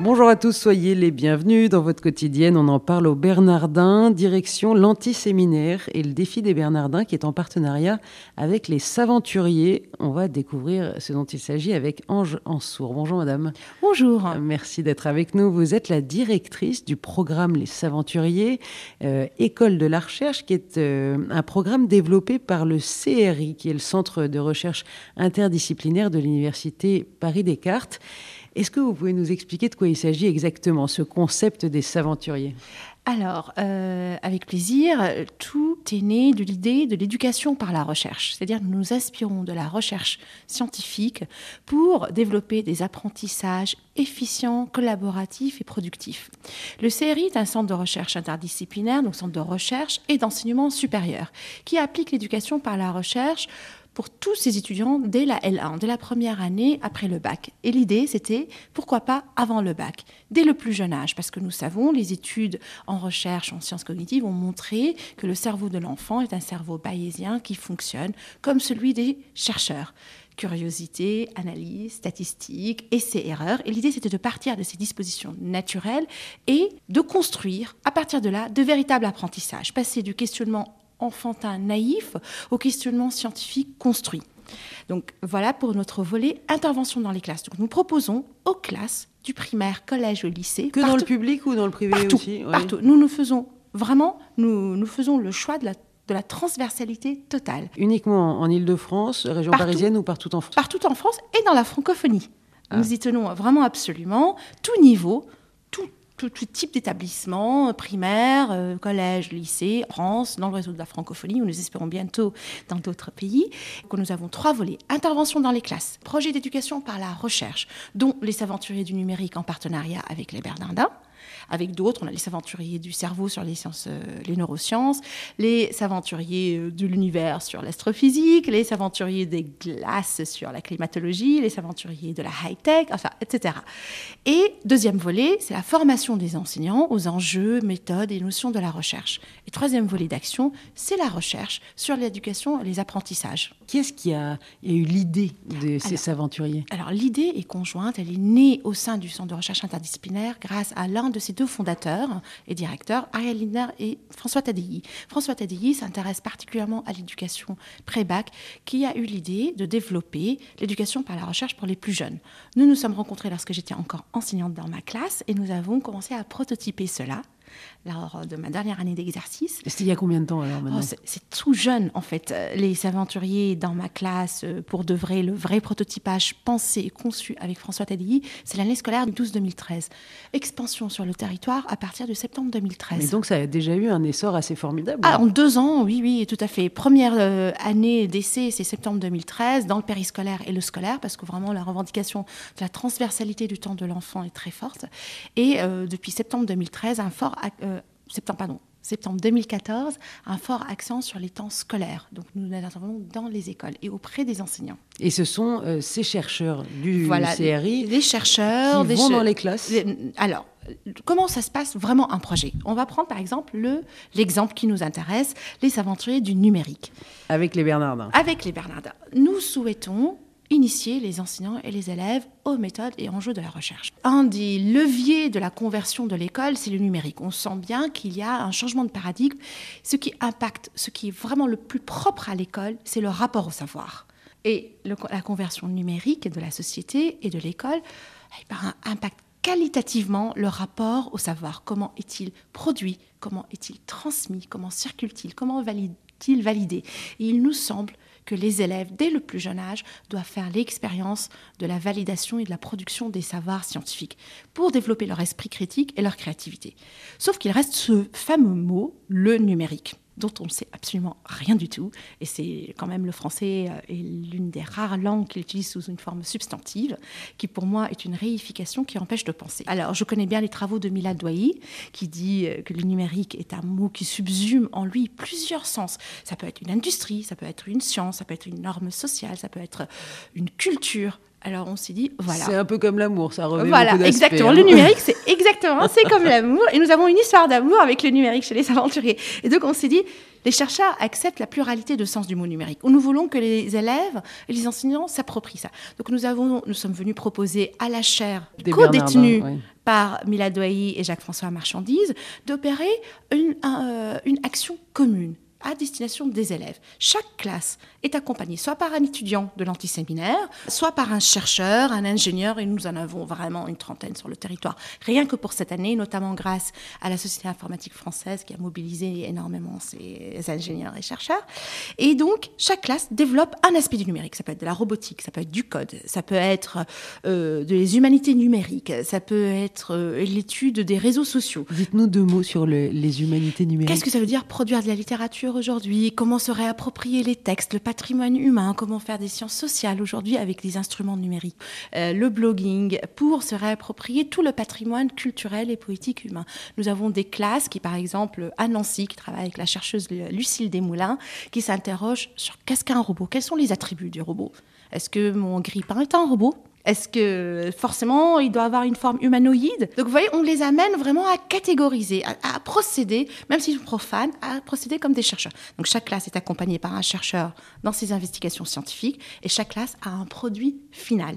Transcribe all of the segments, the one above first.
Bonjour à tous, soyez les bienvenus dans votre quotidienne. On en parle au Bernardin, direction l'antiséminaire et le défi des Bernardins qui est en partenariat avec les Saventuriers. On va découvrir ce dont il s'agit avec Ange Ansour. Bonjour madame. Bonjour. Merci d'être avec nous. Vous êtes la directrice du programme Les Saventuriers, euh, École de la recherche, qui est euh, un programme développé par le CRI, qui est le Centre de recherche interdisciplinaire de l'Université Paris-Descartes. Est-ce que vous pouvez nous expliquer de quoi il s'agit exactement, ce concept des saventuriers alors, euh, avec plaisir, tout est né de l'idée de l'éducation par la recherche. C'est-à-dire que nous aspirons de la recherche scientifique pour développer des apprentissages efficients, collaboratifs et productifs. Le CRI est un centre de recherche interdisciplinaire, donc centre de recherche et d'enseignement supérieur, qui applique l'éducation par la recherche pour tous ces étudiants dès la L1, dès la première année après le bac. Et l'idée, c'était pourquoi pas avant le bac, dès le plus jeune âge, parce que nous savons, les études en recherche en sciences cognitives ont montré que le cerveau de l'enfant est un cerveau bayésien qui fonctionne comme celui des chercheurs curiosité, analyse, statistique, essais-erreurs. Et l'idée, c'était de partir de ces dispositions naturelles et de construire, à partir de là, de véritables apprentissages. Passer du questionnement enfantin naïf au questionnement scientifique construit. Donc voilà pour notre volet intervention dans les classes. Donc nous proposons aux classes du primaire, collège, au lycée. Que dans le public ou dans le privé aussi Partout. Nous nous faisons vraiment, nous, nous faisons le choix de la, de la transversalité totale. Uniquement en Ile-de-France, région parisienne ou partout en France? Partout en France et dans la francophonie. Ah. Nous y tenons vraiment absolument, tout niveau, tout, type d'établissement, euh, primaire, euh, collège, lycée, France, dans le réseau de la francophonie, où nous espérons bientôt dans d'autres pays. nous avons trois volets. Intervention dans les classes, projet d'éducation par la recherche, dont les aventuriers du numérique en partenariat avec les Bernardins avec d'autres. On a les aventuriers du cerveau sur les, sciences, euh, les neurosciences, les aventuriers euh, de l'univers sur l'astrophysique, les aventuriers des glaces sur la climatologie, les aventuriers de la high-tech, enfin, etc. Et deuxième volet, c'est la formation des enseignants aux enjeux, méthodes et notions de la recherche. Et troisième volet d'action, c'est la recherche sur l'éducation et les apprentissages. Qui est-ce qui a, eu l'idée de ces aventuriers? Alors l'idée est conjointe, elle est née au sein du Centre de recherche interdisciplinaire grâce à l'un de ses deux fondateurs et directeurs, Ariel Lindner et François Tadei. François Tadei s'intéresse particulièrement à l'éducation pré-bac, qui a eu l'idée de développer l'éducation par la recherche pour les plus jeunes. Nous nous sommes rencontrés lorsque j'étais encore enseignante dans ma classe et nous avons commencé à prototyper cela lors de ma dernière année d'exercice. C'était il y a combien de temps alors maintenant oh, C'est tout jeune en fait. Euh, les aventuriers dans ma classe, euh, pour de vrai, le vrai prototypage pensé et conçu avec François Tadei, c'est l'année scolaire 12-2013. Expansion sur le territoire à partir de septembre 2013. Mais donc ça a déjà eu un essor assez formidable. Ah, en deux ans, oui, oui, tout à fait. Première euh, année d'essai, c'est septembre 2013, dans le périscolaire et le scolaire, parce que vraiment la revendication de la transversalité du temps de l'enfant est très forte. Et depuis septembre 2013, un fort euh, septembre, pardon, septembre 2014, un fort accent sur les temps scolaires. Donc nous intervenons dans les écoles et auprès des enseignants. Et ce sont euh, ces chercheurs du CRI les chercheurs qui vont dans les classes. Alors, comment ça se passe vraiment un projet? On va prendre par exemple l'exemple qui nous intéresse, les aventuriers du numérique. Avec les Bernardins. Avec les Bernardins. Nous souhaitons initier les enseignants et les élèves aux méthodes et enjeux de la recherche. Un des leviers de la conversion de l'école, c'est le numérique. On sent bien qu'il y a un changement de paradigme. Ce qui impacte, ce qui est vraiment le plus propre à l'école, c'est le rapport au savoir. Et la conversion numérique de la société et de l'école impacte qualitativement le rapport au savoir. Comment est-il produit? Comment est-il transmis? Comment circule-t-il? Comment valide-t-il validé? Et il nous semble que les élèves, dès le plus jeune âge, doivent faire l'expérience de la validation et de la production des savoirs scientifiques pour développer leur esprit critique et leur créativité. Sauf qu'il reste ce fameux mot, le numérique dont on ne sait absolument rien du tout. Et c'est quand même le français euh, est l'une des rares langues qu'il utilise sous une forme substantive, qui pour moi est une réification qui empêche de penser. Alors, je connais bien les travaux de Mila Douai, qui dit euh, que le numérique est un mot qui subsume en lui plusieurs sens. Ça peut être une industrie, ça peut être une science, ça peut être une norme sociale, ça peut être une culture, Alors on s'est dit, voilà. C'est un peu comme l'amour, ça revient Voilà, exactement. Le numérique, c'est exactement, c'est comme l'amour. Et nous avons une histoire d'amour avec le numérique chez les aventuriers. Et donc on s'est dit, les chercheurs acceptent la pluralité de sens du mot numérique. Nous voulons que les élèves et les enseignants s'approprient ça. Donc nous, avons, nous sommes venus proposer à la chaire co-détenue par Mila Douailly et Jacques-François Marchandise d'opérer une, euh, une action commune à destination des élèves. Chaque classe est accompagné soit par un étudiant de l'antiséminaire, soit par un chercheur, un ingénieur, et nous en avons vraiment une trentaine sur le territoire. Rien que pour cette année, notamment grâce à la Société informatique française qui a mobilisé énormément ses ingénieurs et chercheurs. Et donc, chaque classe développe un aspect du numérique. Ça peut être de la robotique, ça peut être du code, ça peut être euh, des humanités numériques, ça peut être euh, l'étude des réseaux sociaux. Dites-nous deux mots sur les humanités numériques. Qu'est-ce que ça veut dire produire de la aujourd'hui Comment se réapproprier les textes, le patrimoine humain, comment faire des sciences sociales aujourd'hui avec les instruments numériques, euh, le blogging, pour se réapproprier tout le patrimoine culturel et poétique humain. Nous avons des classes qui, par exemple, à Nancy, qui travaillent avec la chercheuse Lucille Desmoulins, qui s'interrogent sur qu'est-ce qu'un robot? Quels sont les attributs du robot? Est-ce que mon grille-pain est un robot? Est-ce que forcément il doit avoir une forme humanoïde? Donc vous voyez, on les amène vraiment à catégoriser, à, procéder, même s'ils sont profanes, à procéder comme des chercheurs. Donc chaque classe est accompagnée par un chercheur dans ses investigations scientifiques et chaque classe a un produit final.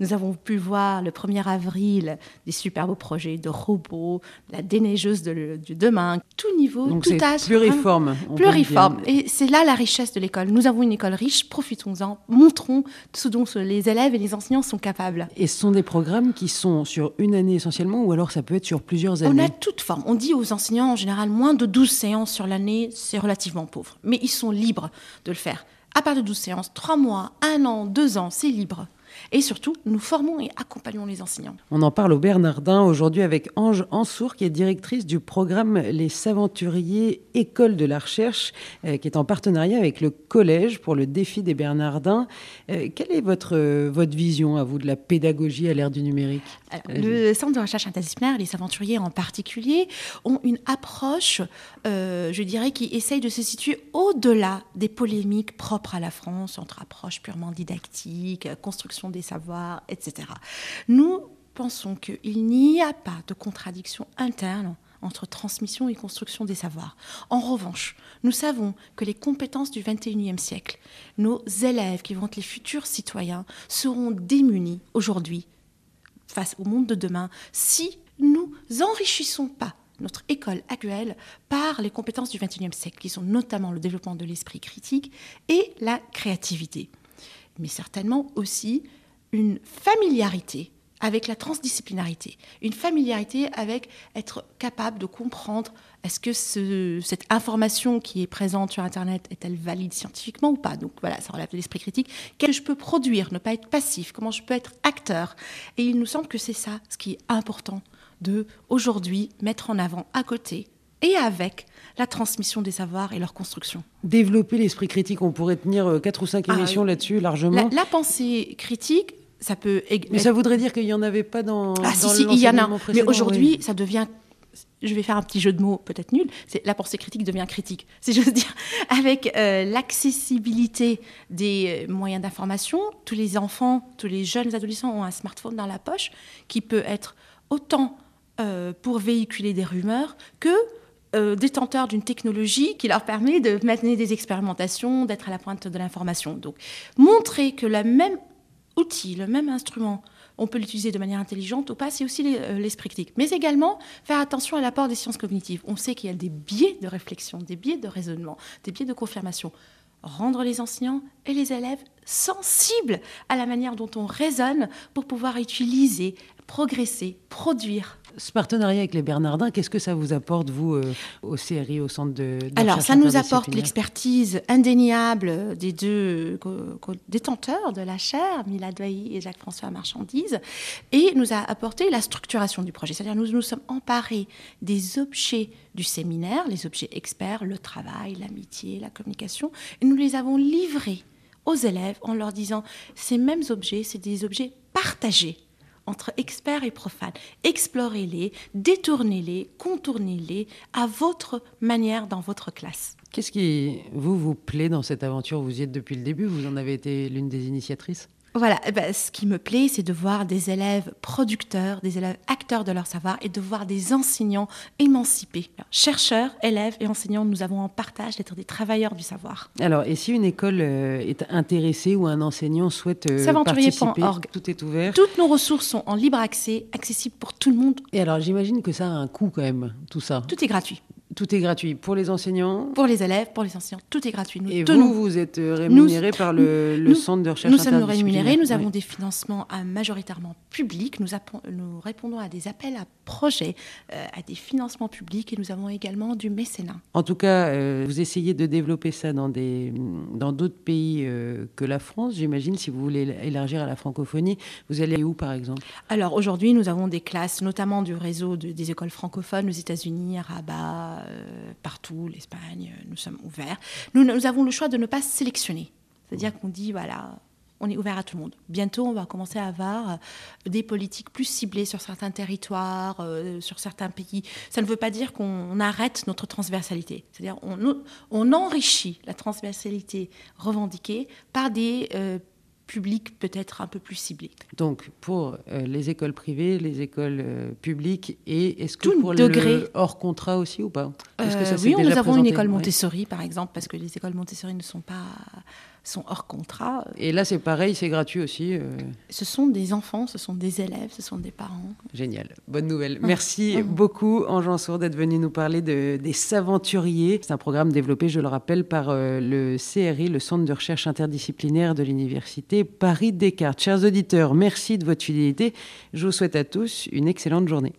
Nous avons pu voir le 1er avril des super beaux projets de robots, la déneigeuse de, du demain, tout niveau, Donc tout âge. Pluriforme. Pluriforme. Et c'est là la richesse de l'école. Nous avons une école riche, profitons-en, montrons ce dont les élèves et les enseignants sont capables. Et ce sont des programmes qui sont sur une année essentiellement, ou alors ça peut être sur plusieurs années On a toute forme. On dit aux enseignants en général moins de 12 séances sur l'année, c'est relativement pauvre. Mais ils sont libres de le faire. À part de 12 séances, 3 mois, 1 an, 2 ans, c'est libre. Et surtout, nous formons et accompagnons les enseignants. On en parle au Bernardin aujourd'hui avec Ange Ansour, qui est directrice du programme Les Saventuriers École de la Recherche, euh, qui est en partenariat avec le Collège pour le défi des Bernardins. Euh, quelle est votre, votre vision, à vous, de la pédagogie à l'ère du numérique Le Centre de recherche interdisciplinaire, les Saventuriers en particulier, ont une approche, euh, je dirais, qui essaye de se situer au-delà des polémiques propres à la France, entre approches purement didactiques, construction des savoirs, etc. Nous pensons qu'il n'y a pas de contradiction interne entre transmission et construction des savoirs. En revanche, nous savons que les compétences du 21e siècle, nos élèves qui vont être les futurs citoyens, seront démunis aujourd'hui face au monde de demain si nous enrichissons pas notre école actuelle par les compétences du 21e siècle, qui sont notamment le développement de l'esprit critique et la créativité mais certainement aussi une familiarité avec la transdisciplinarité, une familiarité avec être capable de comprendre est-ce que cette information qui est présente sur Internet est-elle valide scientifiquement ou pas? Donc voilà, ça relève de l'esprit critique. Qu'est-ce que je peux produire, ne pas être passif? Comment je peux être acteur? Et il nous semble que c'est ça ce qui est important de aujourd'hui mettre en avant à côté et avec la transmission des savoirs et leur construction. Développer l'esprit critique, on pourrait tenir 4 euh, ou 5 ah, émissions là-dessus largement. La, pensée critique, ça peut... Mais ça voudrait dire qu'il n'y en avait pas dans... Ah si, si, il y en a. Mais aujourd'hui, ça devient je vais faire un petit jeu de mots peut-être nul, c'est la pensée critique devient critique, si j'ose dire. Avec euh, l'accessibilité des euh, moyens d'information, tous les enfants, tous les jeunes adolescents ont un smartphone dans la poche qui peut être autant pour véhiculer des rumeurs que euh, détenteurs d'une technologie qui leur permet de mener des expérimentations, d'être à la pointe de l'information. Donc, montrer que le même outil, le même instrument, on peut l'utiliser de manière intelligente ou pas, c'est aussi euh, l'esprit critique. Mais également, faire attention à l'apport des sciences cognitives. On sait qu'il y a des biais de réflexion, des biais de raisonnement, des biais de confirmation. Rendre les enseignants et les élèves sensibles à la manière dont on raisonne pour pouvoir utiliser, progresser, produire ce partenariat avec les Bernardins, qu'est-ce que ça vous apporte, vous, euh, au CRI, au centre de... Alors, ça nous apporte l'expertise indéniable des deux détenteurs de la chaire, Mila et Jacques-François Marchandise, et nous a apporté la structuration du projet. C'est-à-dire, nous nous sommes emparés des objets du séminaire, les objets experts, le travail, l'amitié, la communication, et nous les avons livrés aux élèves en leur disant, ces mêmes objets, c'est des objets partagés entre experts et profanes. Explorez-les, détournez-les, contournez-les à votre manière dans votre classe. Qu'est-ce qui vous vous plaît dans cette aventure? Vous y êtes depuis le début, vous en avez été l'une des initiatrices? Voilà, eh ben, ce qui me plaît, c'est de voir des élèves producteurs, des élèves acteurs de leur savoir et de voir des enseignants émancipés. Chercheurs, élèves et enseignants, nous avons en partage d'être des travailleurs du savoir. Alors, et si une école euh, est intéressée ou un enseignant souhaite euh, participer, tout est ouvert Toutes nos ressources sont en libre accès, accessibles pour tout le monde. Et alors, j'imagine que ça a un coût quand même, tout ça. Tout est gratuit. Tout est gratuit pour les enseignants. Pour les élèves, pour les enseignants, tout est gratuit. Nous et vous, vous êtes euh, rémunéré par le, centre de recherche Nous sommes rémunérés, nous avons des financements majoritairement publics, nous, nous, répondons à des appels à projets, euh, à des financements publics et nous avons également du mécénat. En tout cas, euh, vous essayez de développer ça dans des dans d'autres pays que la France, j'imagine, si vous voulez élargir à la francophonie. Vous allez où, par exemple? Alors aujourd'hui, nous avons des classes, notamment du réseau des écoles francophones aux États-Unis, à Rabat, euh, partout, l'Espagne, euh, nous sommes ouverts. Nous, nous avons le choix de ne pas sélectionner. C'est-à-dire qu'on dit, voilà, on est ouvert à tout le monde. Bientôt, on va commencer à avoir euh, des politiques plus ciblées sur certains territoires, sur certains pays. Ça ne veut pas dire qu'on arrête notre transversalité. C'est-à-dire on, on enrichit la transversalité revendiquée par des public peut-être un peu plus ciblé. Donc pour euh, les écoles privées, les écoles euh, publiques et est-ce que pour degré. le hors contrat aussi ou pas? -ce que ça euh, Oui, nous avons une école Montessori par exemple parce que les écoles Montessori ne sont pas sont hors contrat. Et là, c'est pareil, c'est gratuit aussi. Ce sont des enfants, ce sont des élèves, ce sont des parents. Génial, bonne nouvelle. Merci beaucoup, Ange Sour, d'être venu nous parler de, des Saventuriers. C'est un programme développé, je le rappelle, par le CRI, le Centre de recherche interdisciplinaire de l'Université Paris Descartes. Chers auditeurs, merci de votre fidélité. Je vous souhaite à tous une excellente journée.